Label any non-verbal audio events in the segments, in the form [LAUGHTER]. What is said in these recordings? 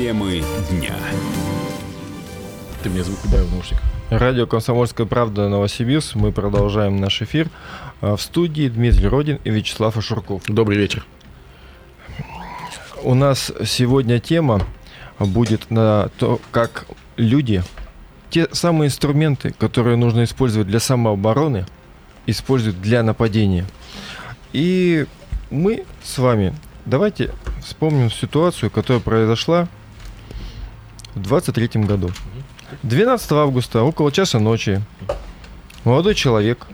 Темы дня. Ты мне звук убавил в наушниках. Радио «Комсомольская правда» Новосибирск. Мы продолжаем наш эфир. А, В студии Дмитрий Родин и Вячеслав Ашурков. Добрый вечер. У нас сегодня тема будет на то, как люди те самые инструменты, которые нужно использовать для самообороны, используют для нападения. И мы с вами давайте вспомним ситуацию, которая произошла в 23 году. 12 августа, около часа ночи, молодой человек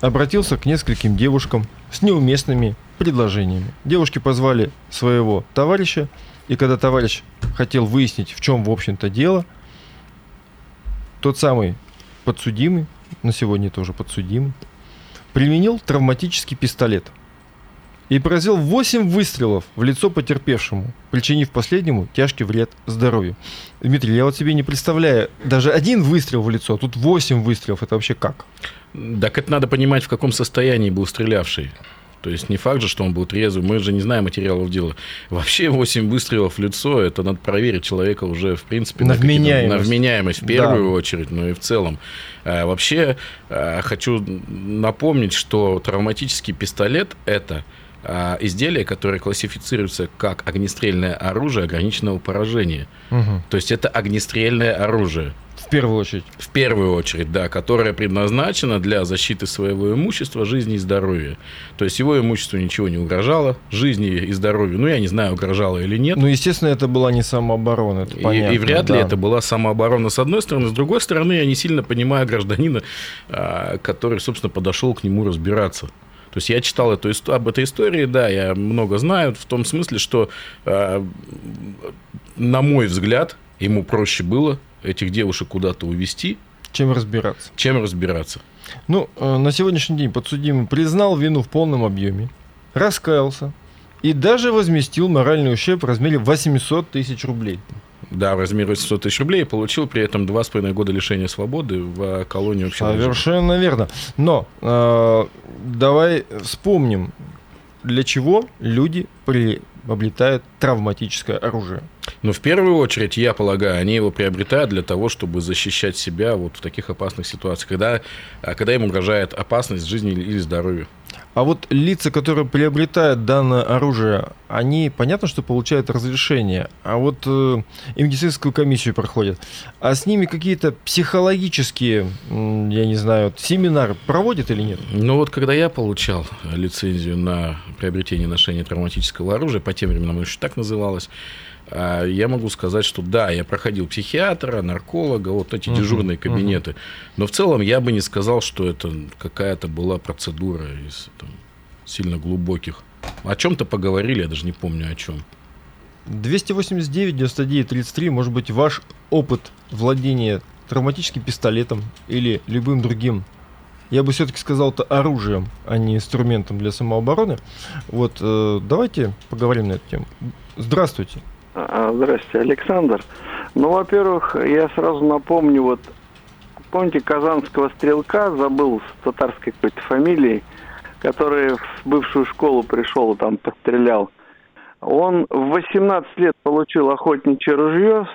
обратился к нескольким девушкам с неуместными предложениями. Девушки позвали своего товарища, и когда товарищ хотел выяснить, в чем, в общем-то, дело, тот самый подсудимый, на сегодня тоже подсудимый, применил травматический пистолет и поразил 8 выстрелов в лицо потерпевшему, причинив последнему тяжкий вред здоровью. Дмитрий, я вот себе не представляю, даже один выстрел в лицо, а тут 8 выстрелов, это вообще как? Так это надо понимать, в каком состоянии был стрелявший. То есть не факт же, что он был трезвый, мы же не знаем материалов дела. Вообще 8 выстрелов в лицо, это надо проверить человека уже, в принципе, На какие-то- вменяемость. на вменяемость в первую Да. очередь, но и в целом. А, Вообще а, хочу напомнить, что травматический пистолет – это а, изделие, которое классифицируется как огнестрельное оружие ограниченного поражения. Мгм. То есть это огнестрельное оружие. В первую очередь. В первую очередь, да, которое предназначено для защиты своего имущества, жизни и здоровья. То есть его имуществу ничего не угрожало, жизни и здоровью, ну, я не знаю, угрожало или нет. Ну, естественно, это была не самооборона, это И- понятно. и, вряд ли да. это была самооборона с одной стороны. С другой стороны, я не сильно понимаю гражданина, а, который, собственно, подошел к нему разбираться. То есть я читал эту, об этой истории, да, я много знаю, в том смысле, что, а, на мой взгляд, ему проще было этих девушек куда-то увести, Чем разбираться? чем разбираться. Ну, э, на сегодняшний день подсудимый признал вину в полном объеме, раскаялся и даже возместил моральный ущерб в размере 800 тысяч рублей. Да, в размере 800 тысяч рублей, и получил при этом два с половиной года лишения свободы в колонии общего режима. Совершенно верно. Но э, давай вспомним, для чего люди приобретают травматическое оружие. Но в первую очередь, я полагаю, они его приобретают для того, чтобы защищать себя вот в таких опасных ситуациях, когда, а, когда им угрожает опасность жизни или здоровью. А вот лица, которые приобретают данное оружие, они, понятно, что получают разрешение, а вот э, и медицинскую комиссию проходят. А с ними какие-то психологические, я не знаю, семинары проводят или нет? Но вот когда я получал лицензию на приобретение и ношение травматического оружия, по тем временам еще так называлось, я могу сказать, что да, я проходил психиатра, нарколога, вот эти Мгм, дежурные кабинеты. Но в целом я бы не сказал, что это какая-то была процедура из там, сильно глубоких. О чем-то поговорили, я даже не помню о чем. 289, 99, 33, может быть, ваш опыт владения травматическим пистолетом или любым другим, я бы все-таки сказал, это оружием, а не инструментом для самообороны. Вот, э, давайте поговорим на эту тему. Здравствуйте. А, Здравствуйте, Александр. Ну, во-первых, я сразу напомню, вот, помните казанского стрелка, забыл с татарской какой-то фамилией, который в бывшую школу пришел там пострелял. Он в 18 лет получил охотничье ружье,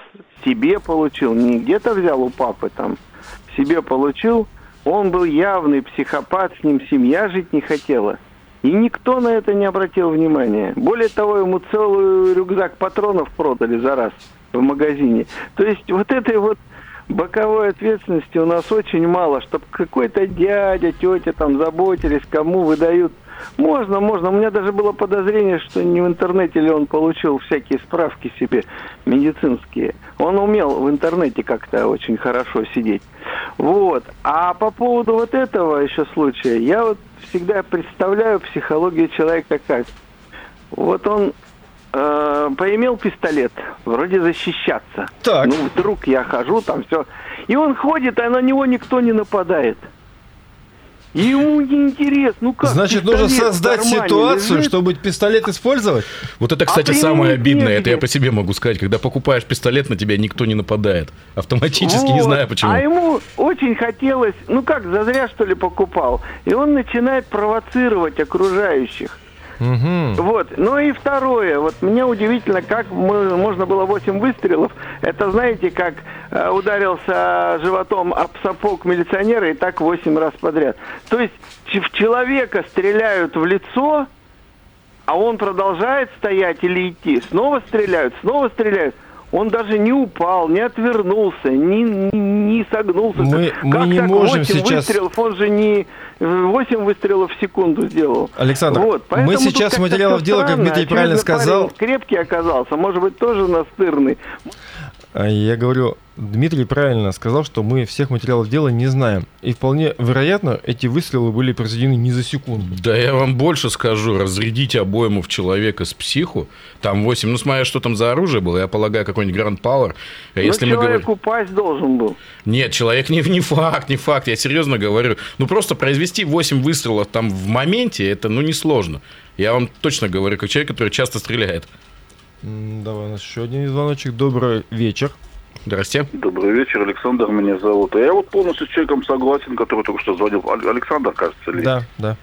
себе получил, не где-то взял у папы там, себе получил. Он был явный психопат, с ним семья жить не хотела. И никто на это не обратил внимания. Более того, ему целый рюкзак патронов продали за раз в магазине. То есть вот этой вот боковой ответственности у нас очень мало, чтобы какой-то дядя, тетя там заботились, кому выдают. Можно, можно. У меня даже было подозрение, что не в интернете ли он получил всякие справки себе медицинские. Он умел в интернете как-то очень хорошо сидеть. Вот. А по поводу вот этого еще случая, я вот всегда представляю психологию человека как. Вот он э, поимел пистолет, вроде защищаться. Так. Ну, вдруг я хожу, там все. И он ходит, а на него никто не нападает. Ему неинтересно, ну как Значит, нужно создать ситуацию, лежит, чтобы пистолет использовать? Вот это, кстати, применить самое обидное, это я по себе могу сказать, когда покупаешь пистолет, на тебя никто не нападает. Автоматически, не Вот. знаю почему. А ему очень хотелось, ну как, зазря что ли покупал. И он начинает провоцировать окружающих. Мгм. Вот. Ну и второе. Вот мне удивительно, как мы- можно было 8 выстрелов. Это, знаете, как э, ударился животом об сапог милиционера и так 8 раз подряд. То есть в человека стреляют в лицо, а он продолжает стоять или идти. Снова стреляют, снова стреляют. Он даже не упал, не отвернулся, не, не, не согнулся. Мы- мы как не так можем 8 сейчас- выстрелов? Он же не 8 выстрелов в секунду сделал. Александр, Вот, мы сейчас материалов дела, как. Дмитрий правильно сказал, парень крепкий оказался, может быть, тоже настырный. А Я говорю, Дмитрий правильно сказал, что мы всех материалов дела не знаем. И вполне вероятно, эти выстрелы были произведены не за секунду. Да я вам больше скажу, разрядить обойму в человека с психу, там 8, ну смотря что там за оружие было, я полагаю, какой-нибудь Гранд Пауэр. А Если мы говорим... человек упасть должен был. Нет, человек не, не факт, не факт, я серьезно говорю. Ну, просто произвести 8 выстрелов там в моменте, это, ну, несложно. Я вам точно говорю, как человек, который часто стреляет. Давай у нас еще один звоночек. Добрый вечер. Здрасте. Добрый вечер, Александр меня зовут. А Я вот полностью с человеком согласен, который только что звонил. Ал- Александр, кажется, ли? Да, да.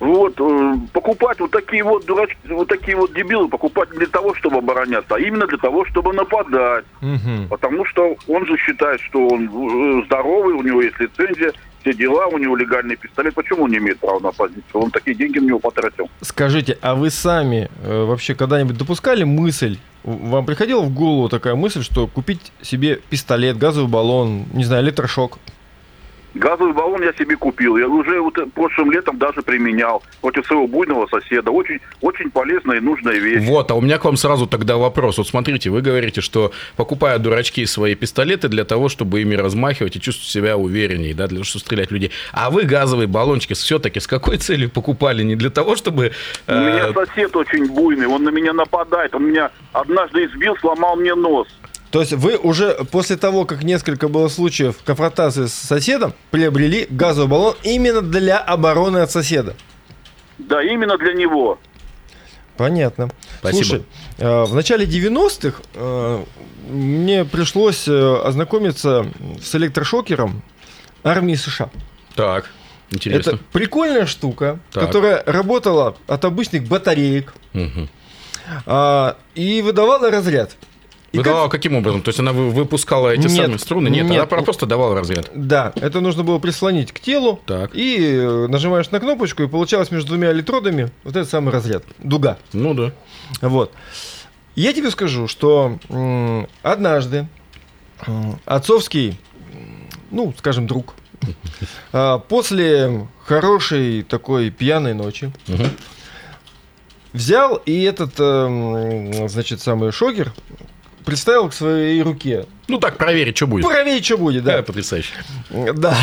Вот, э, покупать вот такие вот дурачки, вот такие вот дебилы, покупать не для того, чтобы обороняться, а именно для того, чтобы нападать. Мгм. Потому что он же считает, что он э, здоровый, у него есть лицензия, все дела, у него легальный пистолет. Почему он не имеет права напасть? Он такие деньги на него потратил. Скажите, а вы сами э, вообще когда-нибудь допускали мысль, вам приходила в голову такая мысль, что купить себе пистолет, газовый баллон, не знаю, электрошок? Газовый баллон я себе купил. Я уже вот прошлым летом даже применял против своего буйного соседа. Очень, очень полезная и нужная вещь. Вот, а у меня к вам сразу тогда вопрос. Вот смотрите, вы говорите, что покупают дурачки свои пистолеты для того, чтобы ими размахивать и чувствовать себя увереннее, да, для того, чтобы стрелять в людей. А вы газовые баллончики все-таки с какой целью покупали? Не для того, чтобы... У меня э, сосед очень буйный, он на меня нападает. Он меня однажды избил, сломал мне нос. То есть вы уже после того, как несколько было случаев конфронтации с соседом, приобрели газовый баллон именно для обороны от соседа? Да, именно для него. Понятно. Спасибо. Слушай, э, в начале 90-х э, мне пришлось э, ознакомиться с электрошокером армии США. Так, интересно. Это прикольная штука, Так. которая работала от обычных батареек а, и выдавала разряд. Выдавала как- каким образом? То есть она вы- выпускала эти Нет, самые струны? Нет, нет. она просто давала разряд. Да, это нужно было прислонить к телу, Так. и э, нажимаешь на кнопочку, и получалось между двумя электродами вот этот самый разряд, дуга. Ну да. Вот. Я тебе скажу, что однажды отцовский, ну, скажем, друг, [LAUGHS] а, после хорошей такой пьяной ночи взял и этот, эм, значит, самый шокер приставил к своей руке. Ну так, проверить, что будет. Проверить, что будет, Да, да. потрясающе. Да.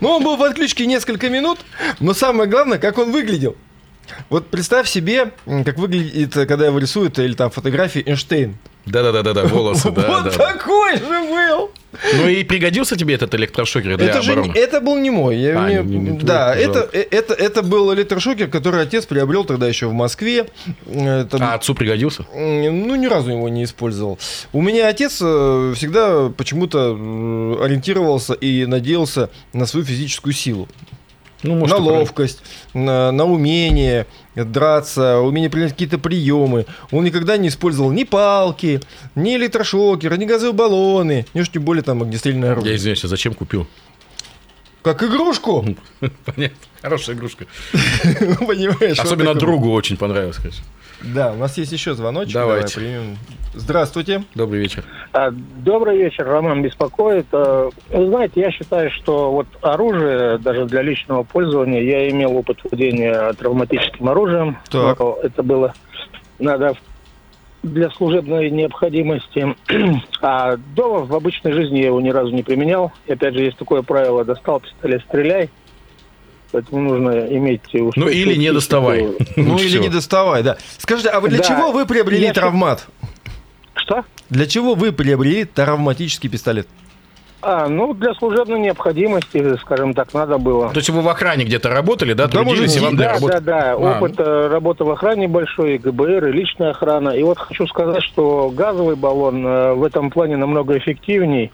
Ну, он был в отключке несколько минут, но самое главное, как он выглядел. Вот представь себе, как выглядит, э, когда его рисуют, или там фотографии Эйнштейн. [LAUGHS] Да-да-да, волосы, да, вот да. такой же был. Ну и пригодился тебе этот электрошокер для это же обороны? это был не мой. Я А, не- не- не твой, да, это, э, это, это был электрошокер, который отец приобрел тогда еще в Москве. Это А отцу пригодился? Ну, ни разу его не использовал. У меня отец э, всегда почему-то ориентировался и надеялся на свою физическую силу. Ну, может, на ловкость, на, на умение драться, умение принять какие-то приемы. Он никогда не использовал ни палки, ни электрошокеры, ни газовые баллоны, ни уж тем более там огнестрельное Я оружие. извиняюсь, а зачем купил? Как игрушку, [LAUGHS] Понятно. Хорошая игрушка. [LAUGHS] понимаешь? Особенно другу очень понравилось, конечно. Да, у нас есть еще звоночек. Давайте. Давай примем. Здравствуйте. Добрый вечер. А, Добрый вечер, Роман беспокоит. А, Вы знаете, я считаю, что вот оружие, даже для личного пользования, я имел опыт владения травматическим оружием. Так. Это было надо для служебной необходимости. [CLEARS THROAT] А дома в обычной жизни я его ни разу не применял. И опять же, есть такое правило, достал пистолет, стреляй. Поэтому нужно иметь... уж Ну, или не доставай. [LAUGHS] Ну или Всё. не доставай, да. Скажите, а вы для Да. чего вы приобрели Я- травмат? Что? Для чего вы приобрели травматический пистолет? А, ну, для служебной необходимости, скажем так, надо было. То есть вы в охране где-то работали, да, Да, может, и вам да, работы... да, да. А, Опыт э, работы в охране большой, и ГБР, и личная охрана. И вот хочу сказать, что газовый баллон э, в этом плане намного эффективней.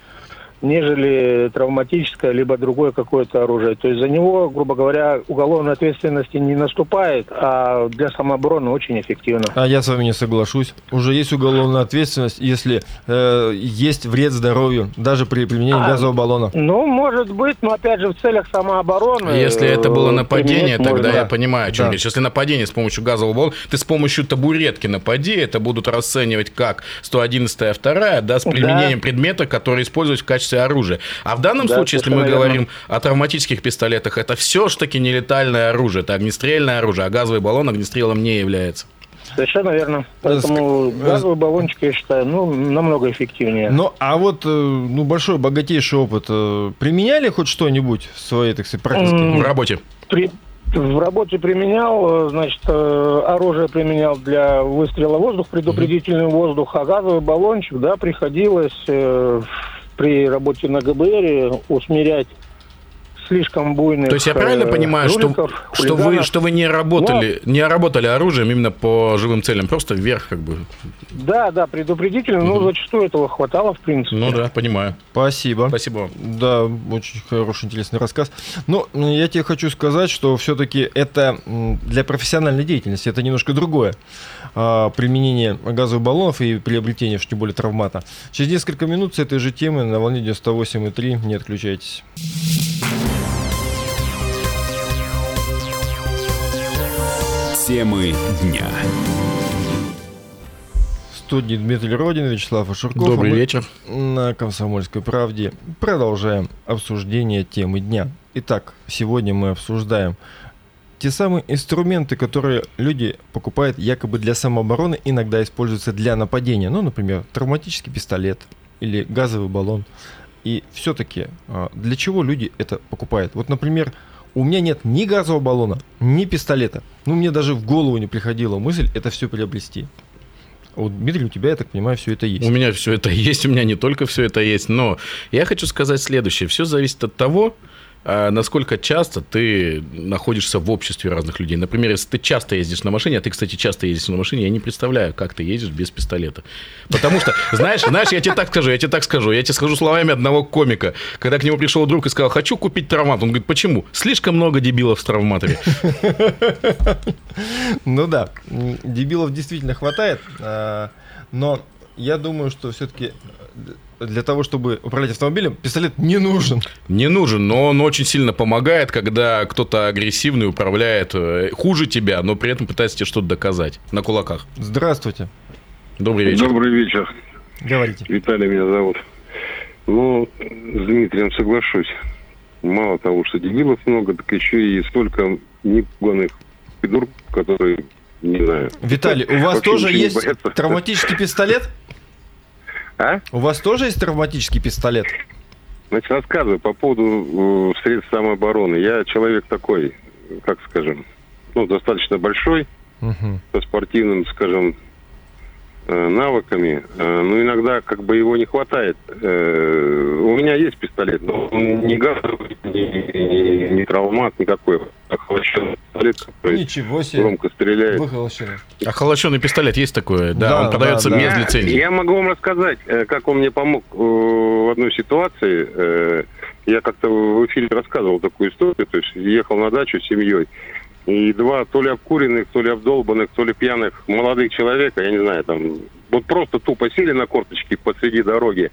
Нежели травматическое, либо другое какое-то оружие. То есть за него, грубо говоря, уголовной ответственности не наступает, а для самообороны очень эффективно. А я с вами не соглашусь. Уже есть уголовная ответственность, если э, есть вред здоровью, даже при применении А, газового баллона. Ну, может быть, но опять же в целях самообороны. Если это было э, нападение, тогда можно. я понимаю, о чем Да. речь. Если нападение с помощью газового баллона, ты с помощью табуретки напади, это будут расценивать как 111 вторая, да, с Да. применением предмета, который используют в качестве оружия. А в данном Да, случае, если мы верно. говорим о травматических пистолетах, это все ж таки нелетальное оружие, это огнестрельное оружие, а газовый баллон огнестрелом не является. Совершенно верно. Поэтому газовый баллончик, я считаю, ну, намного эффективнее. Ну, а вот, э, ну, большой, богатейший опыт. э, Применяли хоть что-нибудь в своей, так сказать, практике? В работе. При- в работе применял, э, значит, э, оружие применял для выстрела воздух, предупредительный воздух, а газовый баллончик, да, приходилось э, при работе на ГБР усмирять слишком буйных То есть я правильно э, понимаю, что, жуликов, что, вы, хулиганов. что вы не работали, не работали оружием именно по живым целям, просто вверх как бы. Да, да, предупредительно, но зачастую этого хватало, в принципе. Ну да, понимаю. Спасибо. Спасибо. Да, очень хороший, интересный рассказ. Но м, я тебе хочу сказать, что все-таки это для профессиональной деятельности, это немножко другое. А, Применение газовых баллонов и приобретение, уж тем более, травмата. Через несколько минут с этой же темы на волне 98,3 не отключайтесь. Темы дня. Студии Дмитрий Родин, Вячеслав Ашурков. Добрый А мы вечер. На «Комсомольской правде» продолжаем обсуждение темы дня. Итак, сегодня мы обсуждаем те самые инструменты, которые люди покупают якобы для самообороны, иногда используются для нападения. Ну, например, травматический пистолет или газовый баллон. И все-таки для чего люди это покупают? Вот, например, у меня нет ни газового баллона, ни пистолета. Ну, мне даже в голову не приходила мысль это все приобрести. Вот, Дмитрий, у тебя, я так понимаю, все это есть. У меня все это есть, у меня не только все это есть, но я хочу сказать следующее. Все зависит от того, насколько часто ты находишься в обществе разных людей. Например, если ты часто ездишь на машине, а ты, кстати, часто ездишь на машине, я не представляю, как ты ездишь без пистолета. Потому что, знаешь, знаешь, я тебе так скажу, я тебе так скажу, я тебе скажу словами одного комика, когда к нему пришел друг и сказал, хочу купить травмат. Он говорит, почему? Слишком много дебилов в травматоре. Ну да, дебилов действительно хватает, а, но я думаю, что все-таки для того, чтобы управлять автомобилем, пистолет не нужен. Не нужен, но он очень сильно помогает, когда кто-то агрессивный управляет э, хуже тебя, но при этом пытается тебе что-то доказать на кулаках. Здравствуйте, Добрый вечер. Добрый вечер. говорите. Виталий меня зовут. Ну, с Дмитрием соглашусь. Мало того, что дебилов много, так еще и столько непуганных придурков, которые, не знаю... Виталий, у вас тоже есть боятся. травматический пистолет? А? У вас тоже есть травматический пистолет? Значит, рассказываю по поводу э, средств самообороны. Я человек такой, как скажем, ну, достаточно большой, Мгм. со спортивным, скажем, навыками, Э, но иногда как бы его не хватает. Э, У меня есть пистолет, но он не газовый, не, не- не травмат никакой. Охлажденный пистолет, который Ничего себе. громко стреляет. Выхолощено. А холощенный пистолет есть такое? Да, Да, он продается да, без Я- лицензии. Я могу вам рассказать, э, как он мне помог э, в одной ситуации. Э, Я как-то в эфире рассказывал такую историю. То есть ехал на дачу с семьей. И два то ли обкуренных, то ли обдолбанных, то ли пьяных молодых человека, я не знаю, там вот просто тупо сели на корточки посреди дороги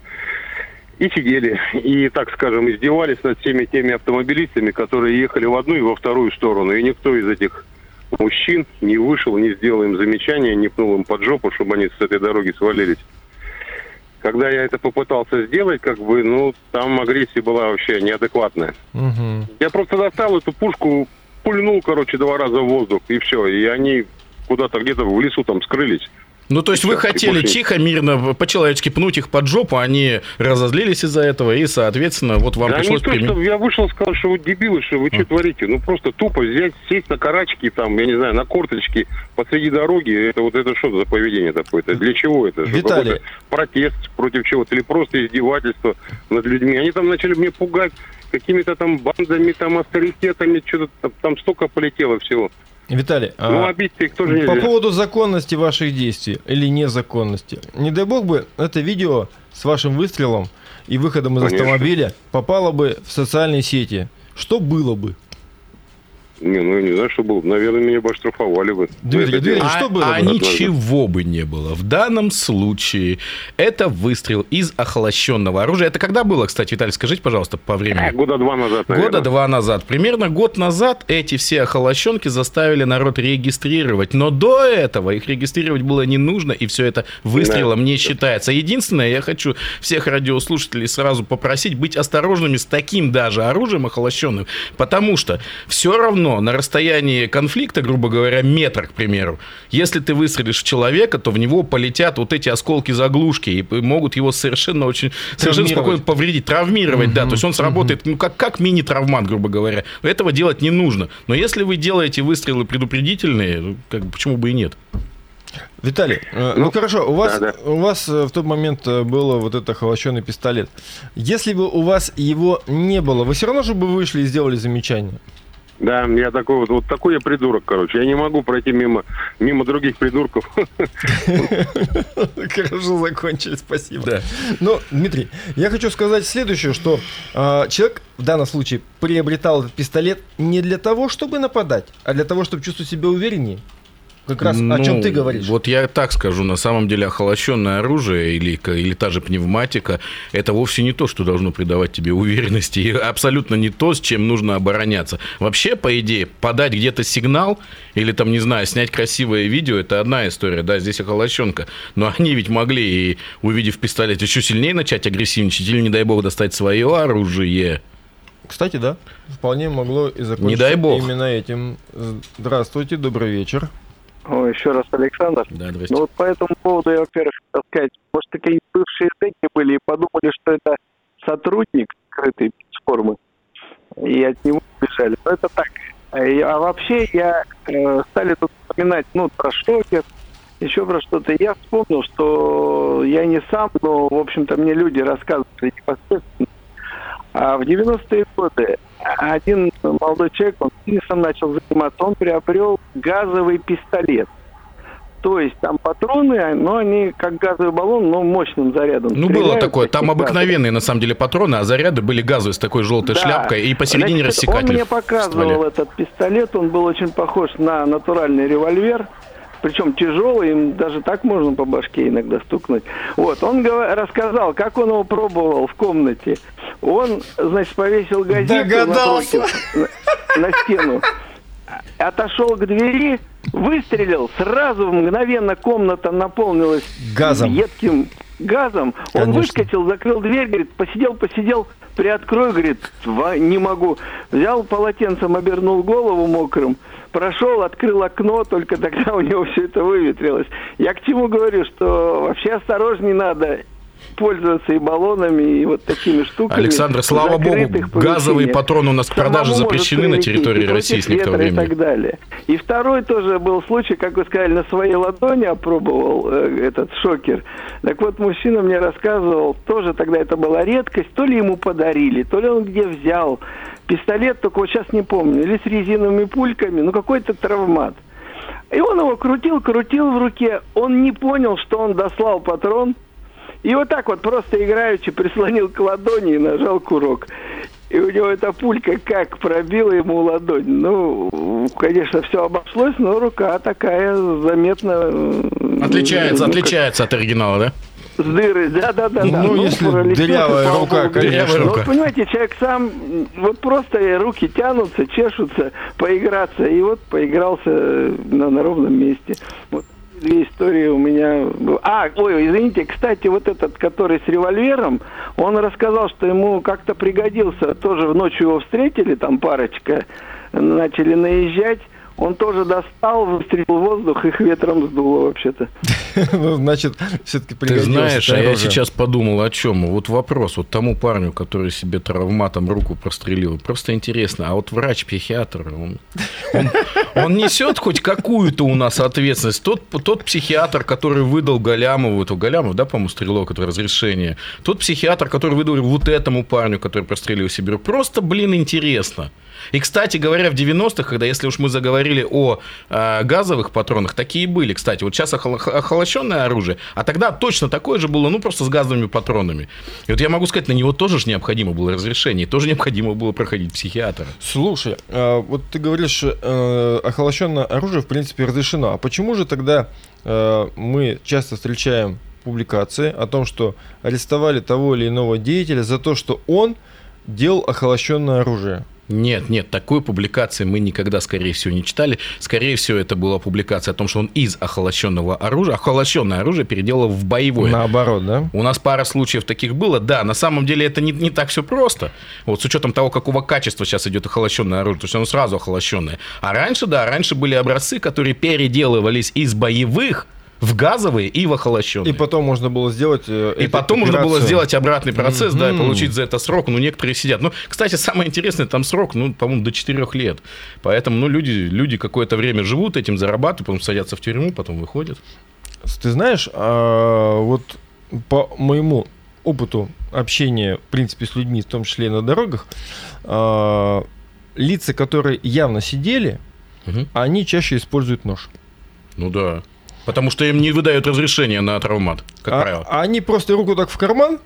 и сидели, и, так скажем, издевались над всеми теми автомобилистами, которые ехали в одну и во вторую сторону. И никто из этих мужчин не вышел, не сделал им замечания, не пнул им под жопу, чтобы они с этой дороги свалились. Когда я это попытался сделать, как бы, ну, там агрессия была вообще неадекватная. Мгм. Я просто достал эту пушку, пульнул, короче, два раза в воздух, и все. И они куда-то где-то в лесу там скрылись. Ну, то есть вы и хотели больше- тихо, мирно, по-человечески пнуть их под жопу, они разозлились из-за этого, и, соответственно, вот вам да пришлось не то, что я вышел, сказал, что вы дебилы, что вы что творите? Ну, просто тупо взять, сесть на карачки, там, я не знаю, на корточки посреди дороги. Это вот это что за поведение такое-то? Для чего это? Виталий. Протест против чего-то или просто издевательство над людьми. Они там начали мне пугать какими-то там бандами, там, авторитетами, что-то там, там столько полетело всего. Виталий, Ну, а, обидеть их тоже по нельзя. поводу законности ваших действий или незаконности. Не дай бог бы это видео с вашим выстрелом и выходом из Конечно. автомобиля попало бы в социальные сети. Что было бы? Не, ну, я не знаю, что было. бы. Наверное, меня бы оштрафовали бы. Дмитрий, Дмитрий, дело. что а, было бы? а ничего бы не было. В данном случае это выстрел из охлащенного оружия. Это когда было, кстати, Виталий, скажите, пожалуйста, по А, времени? года два назад, наверное. Года два назад. Примерно год назад эти все охолощенки заставили народ регистрировать. Но до этого их регистрировать было не нужно, и все это выстрелом Да. не считается. Единственное, я хочу всех радиослушателей сразу попросить быть осторожными с таким даже оружием охолощенным, потому что все равно на расстоянии конфликта, грубо говоря, метр, к примеру, если ты выстрелишь в человека, то в него полетят вот эти осколки заглушки и могут его совершенно очень совершенно спокойно повредить, травмировать, да, то есть он сработает, ну, как, как мини-травмат, грубо говоря. Этого делать не нужно. Но если вы делаете выстрелы предупредительные, ну, как почему бы и нет? Виталий, э, ну, Ну, хорошо, у вас, да, у вас э, в тот момент э, было вот это холощенный пистолет. Если бы у вас его не было, вы все равно же бы вышли и сделали замечание. Да, я такой вот, вот такой я придурок, короче. Я не могу пройти мимо, мимо других придурков. [LAUGHS] Хорошо закончили, спасибо. Да. Но, Дмитрий, я хочу сказать следующее, что э, человек в данном случае приобретал этот пистолет не для того, чтобы нападать, а для того, чтобы чувствовать себя увереннее. Как раз о чем Ну, ты говоришь. Вот я так скажу, на самом деле охолощенное оружие или, или та же пневматика, это вовсе не то, что должно придавать тебе уверенности, и абсолютно не то, с чем нужно обороняться. Вообще, по идее, подать где-то сигнал или там, не знаю, снять красивое видео, это одна история, да, здесь охолощенка. Но они ведь могли, и, увидев пистолет, еще сильнее начать агрессивничать или, не дай бог, достать свое оружие. Кстати, да, вполне могло и закончиться дай бог. именно этим. Здравствуйте, добрый вечер. О, еще раз, Александр. Да, здрасте. Ну вот по этому поводу я, во-первых, хотел сказать, может, такие бывшие зэки были и подумали, что это сотрудник скрытой формы, и от него бежали. Но это так. А, а вообще я э, стали тут вспоминать, ну, про шокер, еще про что-то. Я вспомнил, что я не сам, но, в общем-то, мне люди рассказывали непосредственно. А в 90-е годы один молодой человек, он бизнесом начал заниматься, он приобрел газовый пистолет. То есть там патроны, но они как газовый баллон, но мощным зарядом. Ну, было такое. Там обыкновенные, на самом деле, патроны, а заряды были газовые с такой желтой Да. шляпкой и посередине Значит, рассекатель. Он мне показывал стволе. этот пистолет, он был очень похож на натуральный револьвер, причем тяжелый, им даже так можно по башке иногда стукнуть. Вот, он рассказал, как он его пробовал в комнате. Он, значит, повесил газету Догадался. напротив, на, на стену, отошел к двери, выстрелил, сразу мгновенно комната наполнилась Газом. едким газом. Он Конечно. выскочил, закрыл дверь, говорит, посидел, посидел, приоткрой, говорит, «Ва- не могу. Взял полотенцем, обернул голову мокрым, прошел, открыл окно, только тогда у него все это выветрилось. Я к чему говорю, что вообще осторожней надо пользоваться и баллонами, и вот такими штуками. Александр, слава богу, газовые патроны у нас к продаже запрещены на территории России с некоторого ветра и времени. так далее. И второй тоже был случай, как вы сказали, на своей ладони опробовал э, этот шокер. Так вот, мужчина мне рассказывал, тоже тогда это была редкость, то ли ему подарили, то ли он где взял. Пистолет, только вот сейчас не помню, или с резиновыми пульками, ну какой-то травмат. И он его крутил, крутил в руке, он не понял, что он дослал патрон, и вот так вот просто играючи прислонил к ладони и нажал курок. И у него эта пулька как пробила ему ладонь. Ну, конечно, все обошлось, но рука такая заметно... Отличается, ну, отличается от оригинала, да? как С дырой, да-да-да. да. Ну, если дырявая рука, богу, конечно. Рука. вот, понимаете, человек сам, вот просто руки тянутся, чешутся, поиграться, и вот поигрался на, на ровном месте. Вот две истории у меня... А, ой, извините, кстати, вот этот, который с револьвером, он рассказал, что ему как-то пригодился, тоже в ночью его встретили, там парочка, начали наезжать, он тоже достал, выстрелил воздух, их ветром сдуло вообще-то. [LAUGHS] Ну, Значит, все-таки Ты знаешь, а я сейчас подумал о чем. Вот вопрос вот тому парню, который себе травматом руку прострелил. Просто интересно, а вот врач-психиатр, он, он, он несет хоть какую-то у нас ответственность? Тот, тот психиатр, который выдал Галямову, это Галямов, да, по-моему, стрелок, это разрешение. Тот психиатр, который выдал вот этому парню, который прострелил себе руку. Просто, блин, интересно. И, кстати говоря, в 90-х, когда, если уж мы заговорили говорили о э, газовых патронах, такие были, кстати. Вот сейчас охол- охолощенное оружие, а тогда точно такое же было, ну, просто с газовыми патронами. И вот я могу сказать, на него тоже же необходимо было разрешение, тоже необходимо было проходить психиатра. Слушай, а вот ты говоришь, э, охолощенное оружие, в принципе, разрешено. А почему же тогда э, мы часто встречаем публикации о том, что арестовали того или иного деятеля за то, что он делал охолощенное оружие? Нет, нет, такой публикации мы никогда, скорее всего, не читали. Скорее всего, это была публикация о том, что он из охолощенного оружия, охолощенное оружие переделал в боевое. Наоборот, да? У нас пара случаев таких было. Да, на самом деле это не, не так все просто. Вот с учетом того, какого качества сейчас идет охолощенное оружие, то есть оно сразу охолощенное. А раньше, да, раньше были образцы, которые переделывались из боевых в газовые и в охолощенные. И потом можно было сделать... э, И потом можно было сделать обратный процесс, да, и получить за это срок. Ну, некоторые сидят. Ну, кстати, самое интересное, там срок, ну, по-моему, до 4 лет. Поэтому, ну, люди, люди какое-то время живут этим, зарабатывают, потом садятся в тюрьму, потом выходят. Ты знаешь, а, вот по моему опыту общения, в принципе, с людьми, в том числе и на дорогах, а, лица, которые явно сидели, Мгм. они чаще используют нож. Ну да. Потому что им не выдают разрешения на травмат, как а, правило. а они просто руку так в карман,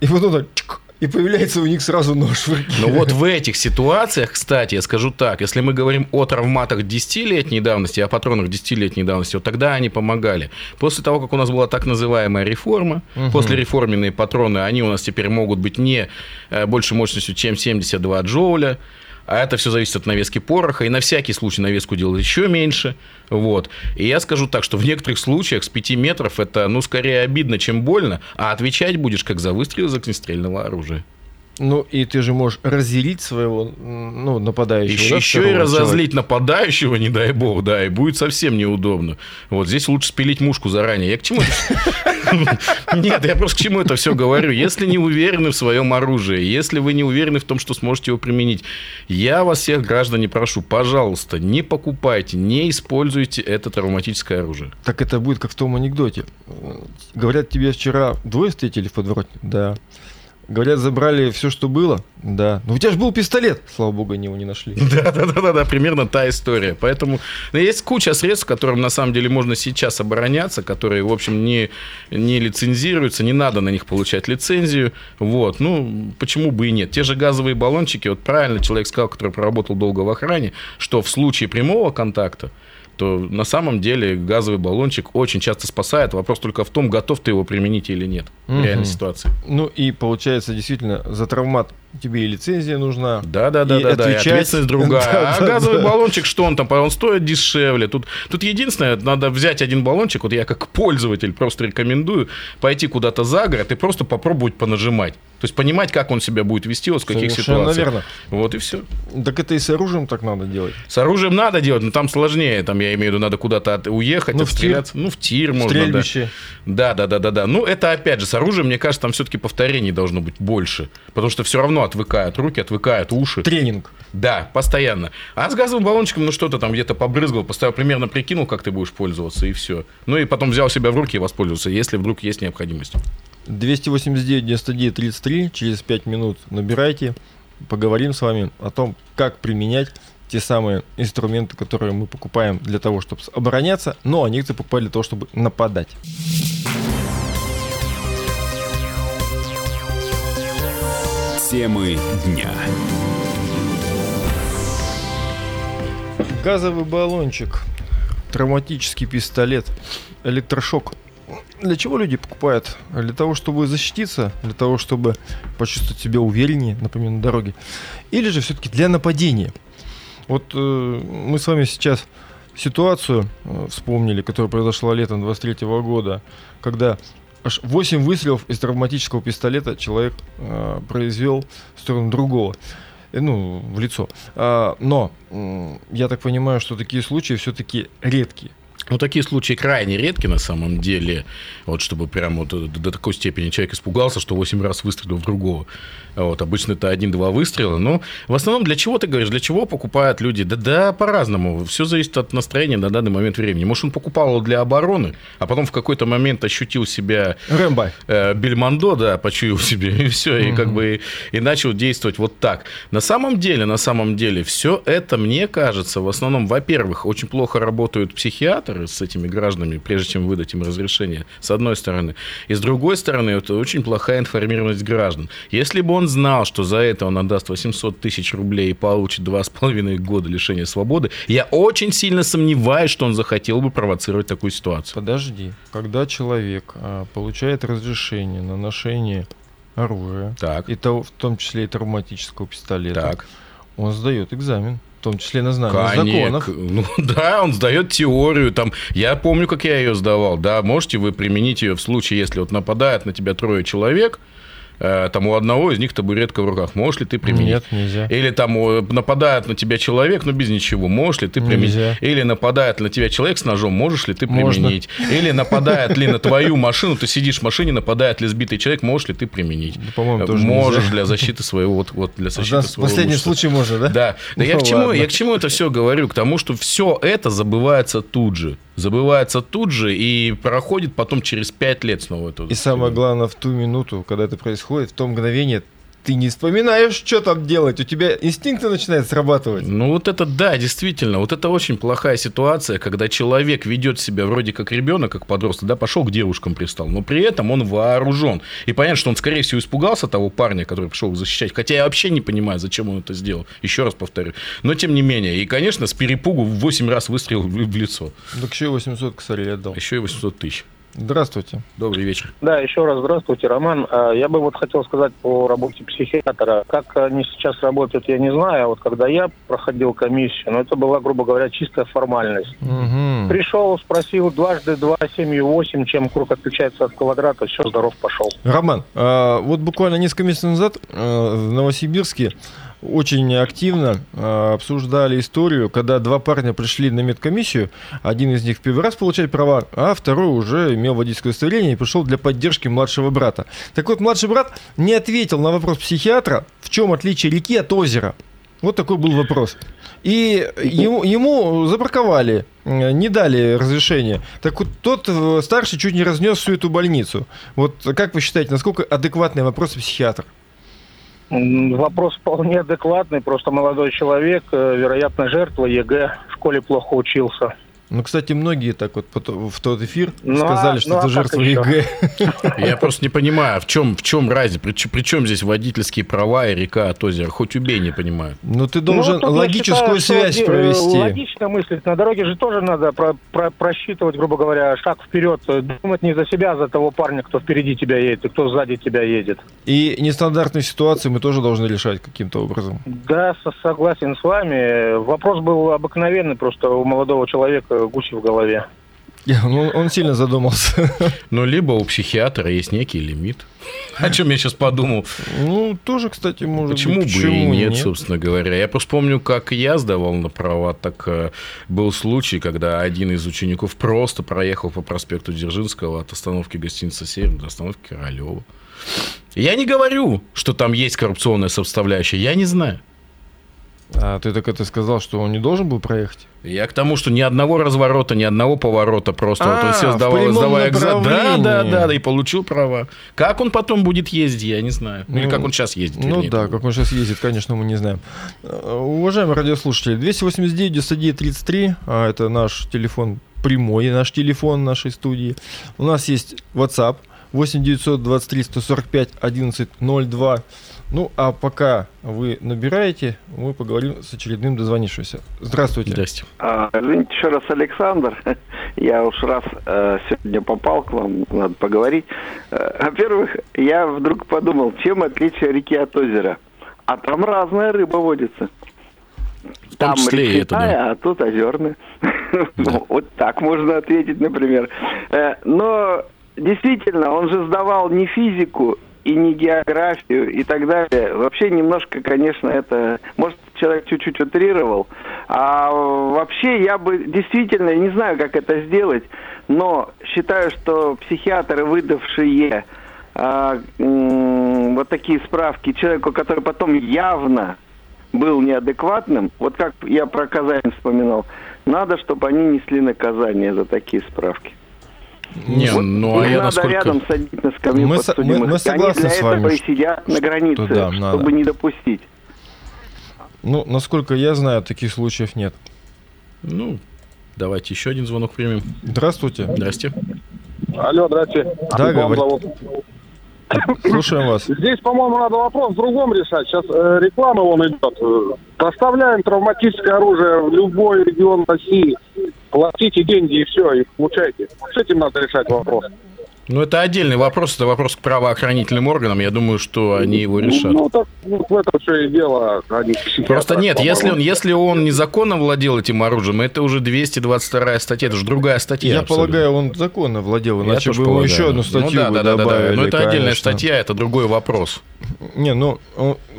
и потом так, чик, и появляется у них сразу нож в руке. Но вот в этих ситуациях, кстати, я скажу так, если мы говорим о травматах 10-летней давности, о патронах 10-летней давности, вот тогда они помогали. После того, как у нас была так называемая реформа, Мгм. после реформенные патроны, они у нас теперь могут быть не э, больше мощностью, чем 72 джоуля, а это все зависит от навески пороха, и на всякий случай навеску делают еще меньше. Вот. И я скажу так, что в некоторых случаях с 5 метров это, ну, скорее обидно, чем больно, а отвечать будешь как за выстрел из огнестрельного оружия. Ну, и ты же можешь разделить своего, ну, нападающего. Еще, да, еще и разозлить нападающего, не дай бог, да, и будет совсем неудобно. Вот здесь лучше спилить мушку заранее. Я к чему? [LAUGHS] Нет, я просто к чему это все говорю. Если не уверены в своем оружии, если вы не уверены в том, что сможете его применить, я вас всех, граждане, прошу, пожалуйста, не покупайте, не используйте это травматическое оружие. Так это будет как в том анекдоте. Говорят, тебе вчера двое встретили в подворотне? Да. Говорят, забрали все, что было? Да. Но у тебя же был пистолет. Слава богу, они его не нашли. [LAUGHS] Да, да, да, да, да, примерно та история. Поэтому ну, есть куча средств, которым на самом деле можно сейчас обороняться, которые, в общем, не, не лицензируются, не надо на них получать лицензию. Вот, ну, почему бы и нет? Те же газовые баллончики, вот правильно человек сказал, который проработал долго в охране, что в случае прямого контакта, то на самом деле газовый баллончик очень часто спасает. Вопрос только в том, готов ты его применить или нет в Мгм. реальной ситуации. Ну и получается, действительно, за травмат тебе и лицензия нужна. Да, да, да, И да, да. И ответственность другая. [LAUGHS] Да, а да, газовый да. баллончик, что он там? Он стоит дешевле. Тут, тут единственное, надо взять один баллончик. Вот я как пользователь просто рекомендую пойти куда-то за город и просто попробовать понажимать. То есть понимать, как он себя будет вести, вот в каких Совершенно ситуациях. верно. Вот и все. Так это и с оружием так надо делать. С оружием надо делать, но там сложнее. Там, я имею в виду, надо куда-то от- уехать, Ну, в тир. отстреляться. Ну, в тир можно, да. Стрельбище. Да, да, да, да, да. Ну, это опять же, с оружием, мне кажется, там все-таки повторений должно быть больше. Потому что все равно отвыкают руки, отвыкают уши. Тренинг. Да, постоянно. А с газовым баллончиком, ну что-то там где-то побрызгал, поставил, примерно прикинул, как ты будешь пользоваться, и все. Ну и потом взял себя в руки и воспользовался, если вдруг есть необходимость. 289 99 33 через 5 минут набирайте. Поговорим с вами о том, как применять те самые инструменты, которые мы покупаем для того, чтобы обороняться, но они покупали для того, чтобы нападать. Темы дня. Газовый баллончик, травматический пистолет, электрошок. Для чего люди покупают? Для того, чтобы защититься, для того, чтобы почувствовать себя увереннее, например, на дороге. Или же все-таки для нападения. Вот э, мы с вами сейчас ситуацию э, вспомнили, которая произошла летом 23 года, когда аж 8 выстрелов из травматического пистолета человек э, произвел в сторону другого. Э, Ну, в лицо. А, но я так понимаю, что такие случаи все-таки редкие. Ну, такие случаи крайне редки на самом деле. Вот чтобы прям вот до, до такой степени человек испугался, что 8 раз выстрелил в другого. Вот, обычно это один-два выстрела. Но в основном для чего ты говоришь, для чего покупают люди? Да, да, по-разному. Все зависит от настроения на данный момент времени. Может, он покупал его для обороны, а потом в какой-то момент ощутил себя... Рэмбо. Э, Бельмондо, да, почуял себе, [LAUGHS] и все, и как бы и начал действовать вот так. На самом деле, на самом деле, все это, мне кажется, в основном, во-первых, очень плохо работают психиатры с этими гражданами, прежде чем выдать им разрешение, с одной стороны. И с другой стороны, это очень плохая информированность граждан. Если бы он знал, что за это он отдаст 800 тысяч рублей и получит 2,5 года лишения свободы, я очень сильно сомневаюсь, что он захотел бы провоцировать такую ситуацию. Подожди. Когда человек а, получает разрешение на ношение оружия, Так, и то, в том числе и травматического пистолета, так. он сдает экзамен, в том числе на знание Конечно. законов. Ну [LAUGHS] да, он сдает теорию. Там, я помню, как я ее сдавал. Да, можете вы применить ее в случае, если вот нападает на тебя трое человек, там у одного из них табуретка в руках. Можешь ли ты применить? Нет, нельзя. Или там э, нападает на тебя человек, но без ничего. Можешь ли ты применить? Нельзя. Или нападает на тебя человек с ножом, можешь ли ты Можно. применить? Или нападает ли на твою машину, ты сидишь в машине, нападает ли сбитый человек, можешь ли ты применить? Да, по-моему, тоже Можешь нельзя. для защиты своего, вот, вот для Да, защиты в своего последнем имущества. случае можно, да? Да, да я, Ну к чему, я к чему это все говорю? К тому, что все это забывается тут же. Забывается тут же и проходит потом через пять лет снова. Это И самое главное, в ту минуту, когда это происходит, в то мгновение ты не вспоминаешь, что там делать. У тебя инстинкты начинают срабатывать. Ну вот это да, действительно, вот это очень плохая ситуация, когда человек ведет себя вроде как ребенок, как подросток, да, пошел к девушкам пристал, но при этом он вооружен. И понятно, что он, скорее всего, испугался того парня, который пришел защищать, хотя я вообще не понимаю, зачем он это сделал, еще раз повторю. Но тем не менее, и, конечно, с перепугу в 8 раз выстрелил в, лицо, Так еще 800 косарей отдал. еще и 800 тысяч. Здравствуйте. Добрый вечер. Да, еще раз здравствуйте, Роман. А, Я бы вот хотел сказать по работе психиатра. Как они сейчас работают, я не знаю. А вот когда я проходил комиссию, ну, это была, грубо говоря, чистая формальность. Мгм. Пришел, спросил дважды два, семью восемь, чем круг отличается от квадрата, все, здоров, пошел. Роман, а, вот буквально несколько месяцев назад в Новосибирске очень активно а, обсуждали историю, когда два парня пришли на медкомиссию, один из них в первый раз получает права, а второй уже имел водительское удостоверение и пришел для поддержки младшего брата. Так вот, младший брат не ответил на вопрос психиатра, в чем отличие реки от озера. Вот такой был вопрос. И ему, ему забраковали, не дали разрешения. Так вот, тот э, старший чуть не разнес всю эту больницу. Вот как вы считаете, насколько адекватный вопрос психиатр? Вопрос вполне адекватный, просто молодой человек, э, вероятно, жертва ЕГЭ, в школе плохо учился. Ну, кстати, многие так вот в тот эфир Ну, сказали, а- что ну, это а жертва? ЕГЭ. Я просто не понимаю, в чем, в чем разница, при, при чем здесь водительские права и река от озера? Хоть убей, не понимаю. Ну, ты должен Ну, логическую считаю, что, связь э, провести. Логично мыслить. На дороге же тоже надо про- про- просчитывать, грубо говоря, шаг вперед. Думать не за себя, а за того парня, кто впереди тебя едет и кто сзади тебя едет. И нестандартные ситуации мы тоже должны решать каким-то образом. Да, со- согласен с вами. Вопрос был обыкновенный, просто у молодого человека гуси в голове. [LAUGHS] Ну, он сильно задумался. [LAUGHS] Ну, либо у психиатра есть некий лимит. О чем я сейчас подумал. Ну, тоже, кстати, может Почему быть. бы и нет, собственно говоря. Я просто помню, как я сдавал на права, так э, был случай, когда один из учеников просто проехал по проспекту Дзержинского от остановки гостиницы «Север» до остановки Королева. Я не говорю, что там есть коррупционная составляющая, я не знаю. А ты так это сказал, что он не должен был проехать? Я к тому, что ни одного разворота, ни одного поворота просто. вот он А, все сдавал, сдавая экзамен. Да, да, да, да, и получил права. Как он потом будет ездить, я не знаю. Ну, Или как он сейчас ездит. Ну вернее, да, как он сейчас ездит, конечно, мы не знаем. Э, Уважаемые радиослушатели, 289 99 33, а это наш телефон прямой, наш телефон нашей студии. У нас есть WhatsApp 8 923 145 11 02. Ну, а пока вы набираете, мы поговорим с очередным дозвонившимся. Здравствуйте. Здрасте. А, Извините еще раз, Александр. [LAUGHS] Я уж раз э, сегодня попал к вам, надо поговорить. Э, Во-первых, я вдруг подумал, чем отличие реки от озера? А там разная рыба водится. В том числе и это, да. речная, а тут озерная. [LAUGHS] Ну, Вот так можно ответить, например. Э, Но действительно, он же сдавал не физику, и не географию и так далее. Вообще немножко, конечно, это... Может, человек чуть-чуть утрировал. А вообще я бы действительно, не знаю, как это сделать, но считаю, что психиатры, выдавшие а, вот такие справки человеку, который потом явно был неадекватным, вот как я про Казань вспоминал, надо, чтобы они несли наказание за такие справки. Не, вот ну а я надо насколько... рядом садить на скамью мы, подсудимых. Мы, мы согласны Они для с вами, этого и сидят на границе, да, чтобы надо. не допустить. Ну, насколько я знаю, таких случаев нет. Ну, давайте еще один звонок примем. Здравствуйте. Здрасте. Алло, здрасте. Да, Антон говори. зовут. Слушаем вас. Здесь, по-моему, надо вопрос в другом решать. Сейчас э, реклама вон идет. Э, Поставляем травматическое оружие в любой регион России. Платите деньги и все, и получайте. С этим надо решать вопрос. Ну, это отдельный вопрос, это вопрос к правоохранительным органам. Я думаю, что они его решат. Ну, так вот в этом все и дело. а не психиатр, Просто нет, если он, если он незаконно владел этим оружием, это уже 222 статья, это же другая статья. Я абсолютно. полагаю, он законно владел, Я иначе бы полагаю. еще одну статью ну, да, бы да, да, да, да. добавили. Но это отдельная конечно. статья, это другой вопрос. Не, ну,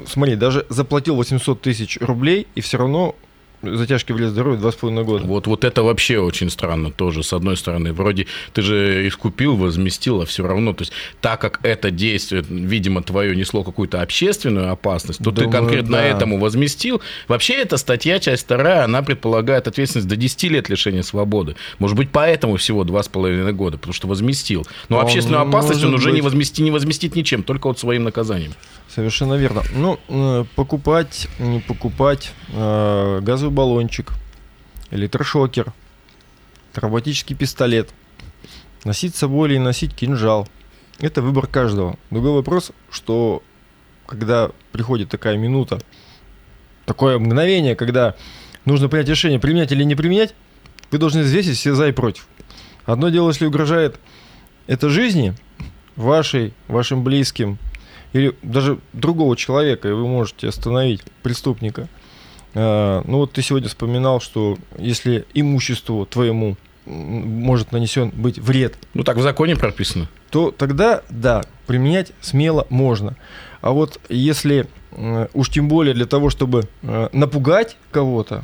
смотри, даже заплатил 800 тысяч рублей, и все равно затяжки вред здоровью 2,5 года. Вот, вот это вообще очень странно тоже, с одной стороны. Вроде ты же искупил, возместил, а все равно. То есть, так как это действие, видимо, твое несло какую-то общественную опасность, то ты Думаю, конкретно да. этому возместил. Вообще, эта статья, часть вторая, она предполагает ответственность до 10 лет лишения свободы. Может быть, поэтому всего 2,5 года, потому что возместил. Но Он общественную опасность он уже не, быть. возмести, не возместит ничем, только вот своим наказанием. Совершенно верно. Ну, э, покупать, не покупать э, газовый баллончик, электрошокер, травматический пистолет, носить с собой или носить кинжал. Это выбор каждого. Другой вопрос, что когда приходит такая минута, такое мгновение, когда нужно принять решение, применять или не применять, вы должны взвесить все за и против. Одно дело, если угрожает это жизни вашей, вашим близким, или даже другого человека, и вы можете остановить преступника. А, Ну вот ты сегодня вспоминал, что если имуществу твоему может нанесен быть вред, Ну, так в законе прописано. то тогда, да, применять смело можно. А вот если уж тем более для того, чтобы э, напугать кого-то,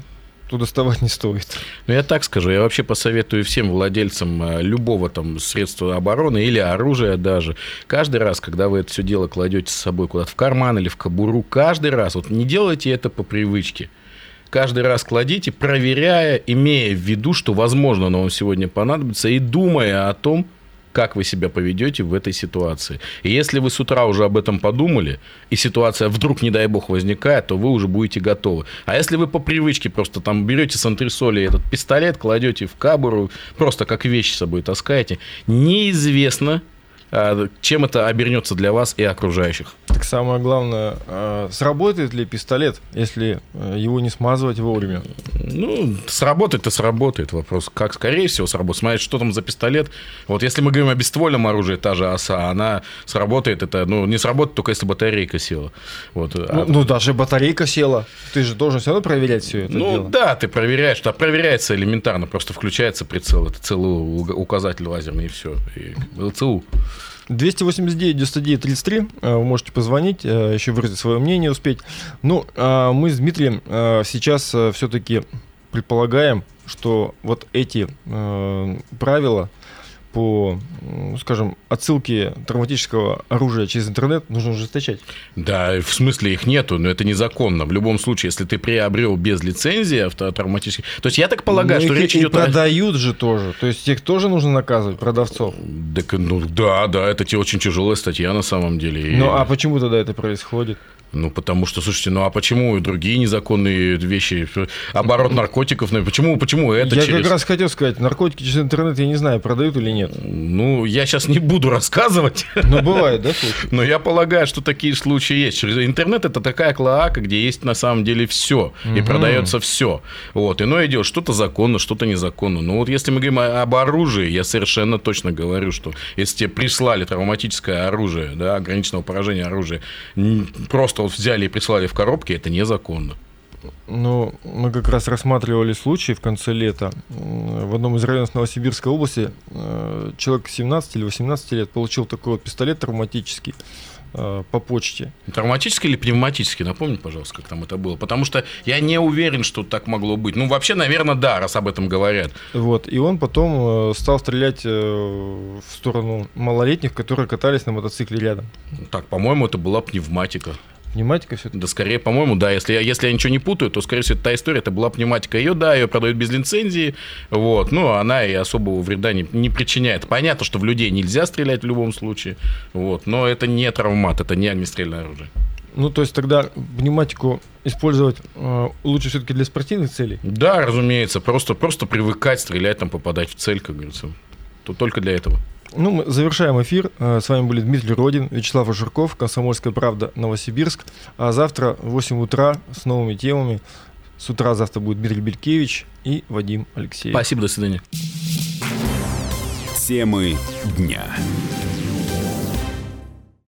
то доставать не стоит. Ну, я так скажу, я вообще посоветую всем владельцам э, любого там средства обороны или оружия даже, каждый раз, когда вы это все дело кладете с собой куда-то в карман или в кобуру, каждый раз, вот не делайте это по привычке. Каждый раз кладите, проверяя, имея в виду, что, возможно, оно вам сегодня понадобится, и думая о том, как вы себя поведете в этой ситуации. И если вы с утра уже об этом подумали, и ситуация вдруг, не дай бог, возникает, то вы уже будете готовы. А если вы по привычке просто там берете с антресоли этот пистолет, кладете в кабуру, просто как вещь с собой таскаете, неизвестно, чем это обернется для вас и окружающих. Так самое главное, э, сработает ли пистолет, если э, его не смазывать вовремя? Ну, сработает-то сработает. Вопрос, как скорее всего сработает. Смотрите, что там за пистолет. Вот если мы говорим о бесствольном оружии, та же оса, она сработает, это, ну, не сработает только если батарейка села. Вот. Ну, а- ну, даже батарейка села. Ты же должен все равно проверять все это ну дело. да, ты проверяешь, что проверяется элементарно, просто включается прицел, это целый указатель лазерный и все. И ЛЦУ. 289 99 33 э, вы можете позвонить, э, еще выразить свое мнение успеть. Ну, а мы с Дмитрием э, сейчас все-таки предполагаем, что вот эти э, правила по, скажем, отсылке травматического оружия через интернет нужно ужесточать. Да, в смысле их нету, но это незаконно. В любом случае, если ты приобрел без лицензии автотравматический... То есть я так полагаю, Ну, что их речь и идет продают же тоже. То есть их тоже нужно наказывать, продавцов. Так, ну да, да, это те очень тяжелая статья на самом деле. И- Ну а почему тогда это происходит? Ну, потому что, слушайте, ну а почему и другие незаконные вещи, оборот наркотиков, ну, почему, почему это я через... как раз хотел сказать, наркотики через интернет, я не знаю, продают или нет. Ну, я сейчас не буду рассказывать, Но бывает, да, случаи? но я полагаю, что такие случаи есть. Через интернет это такая клоака, где есть на самом деле все, и Мгм. продается все. Вот, иное дело, что-то законно, что-то незаконно. Но вот если мы говорим об оружии, я совершенно точно говорю, что если тебе прислали травматическое оружие, да, ограниченного поражения оружия, н- просто вот взяли и прислали в коробке, это незаконно. Ну, мы как раз рассматривали случай в конце лета. В одном из районов Новосибирской области э, человек 17 или 18 лет получил такой вот пистолет травматический. э, по почте. Травматически или пневматически? Напомни, пожалуйста, как там это было. Потому что я не уверен, что так могло быть. Ну, вообще, наверное, да, раз об этом говорят. Вот. И он потом э, стал стрелять в сторону малолетних, которые катались на мотоцикле рядом. Так, по-моему, это была пневматика. Пневматика все-таки? Да, скорее, по-моему, да. Если я, если я ничего не путаю, то, скорее всего, та история, это была пневматика. Ее, да, ее продают без лицензии, вот, но она и особого вреда не, не причиняет. Понятно, что в людей нельзя стрелять в любом случае, вот, но это не травмат, это не огнестрельное оружие. Ну, то есть тогда пневматику использовать э, лучше все-таки для спортивных целей? Да, разумеется. Просто, просто привыкать стрелять, там, попадать в цель, как говорится. То только для этого. Ну, мы завершаем эфир. Э, с вами были Дмитрий Родин, Вячеслав Ажурков, Комсомольская правда, Новосибирск. А завтра в 8 утра с новыми темами. С утра завтра будет Дмитрий Белькевич и Вадим Алексеев. Спасибо, до свидания. Темы дня.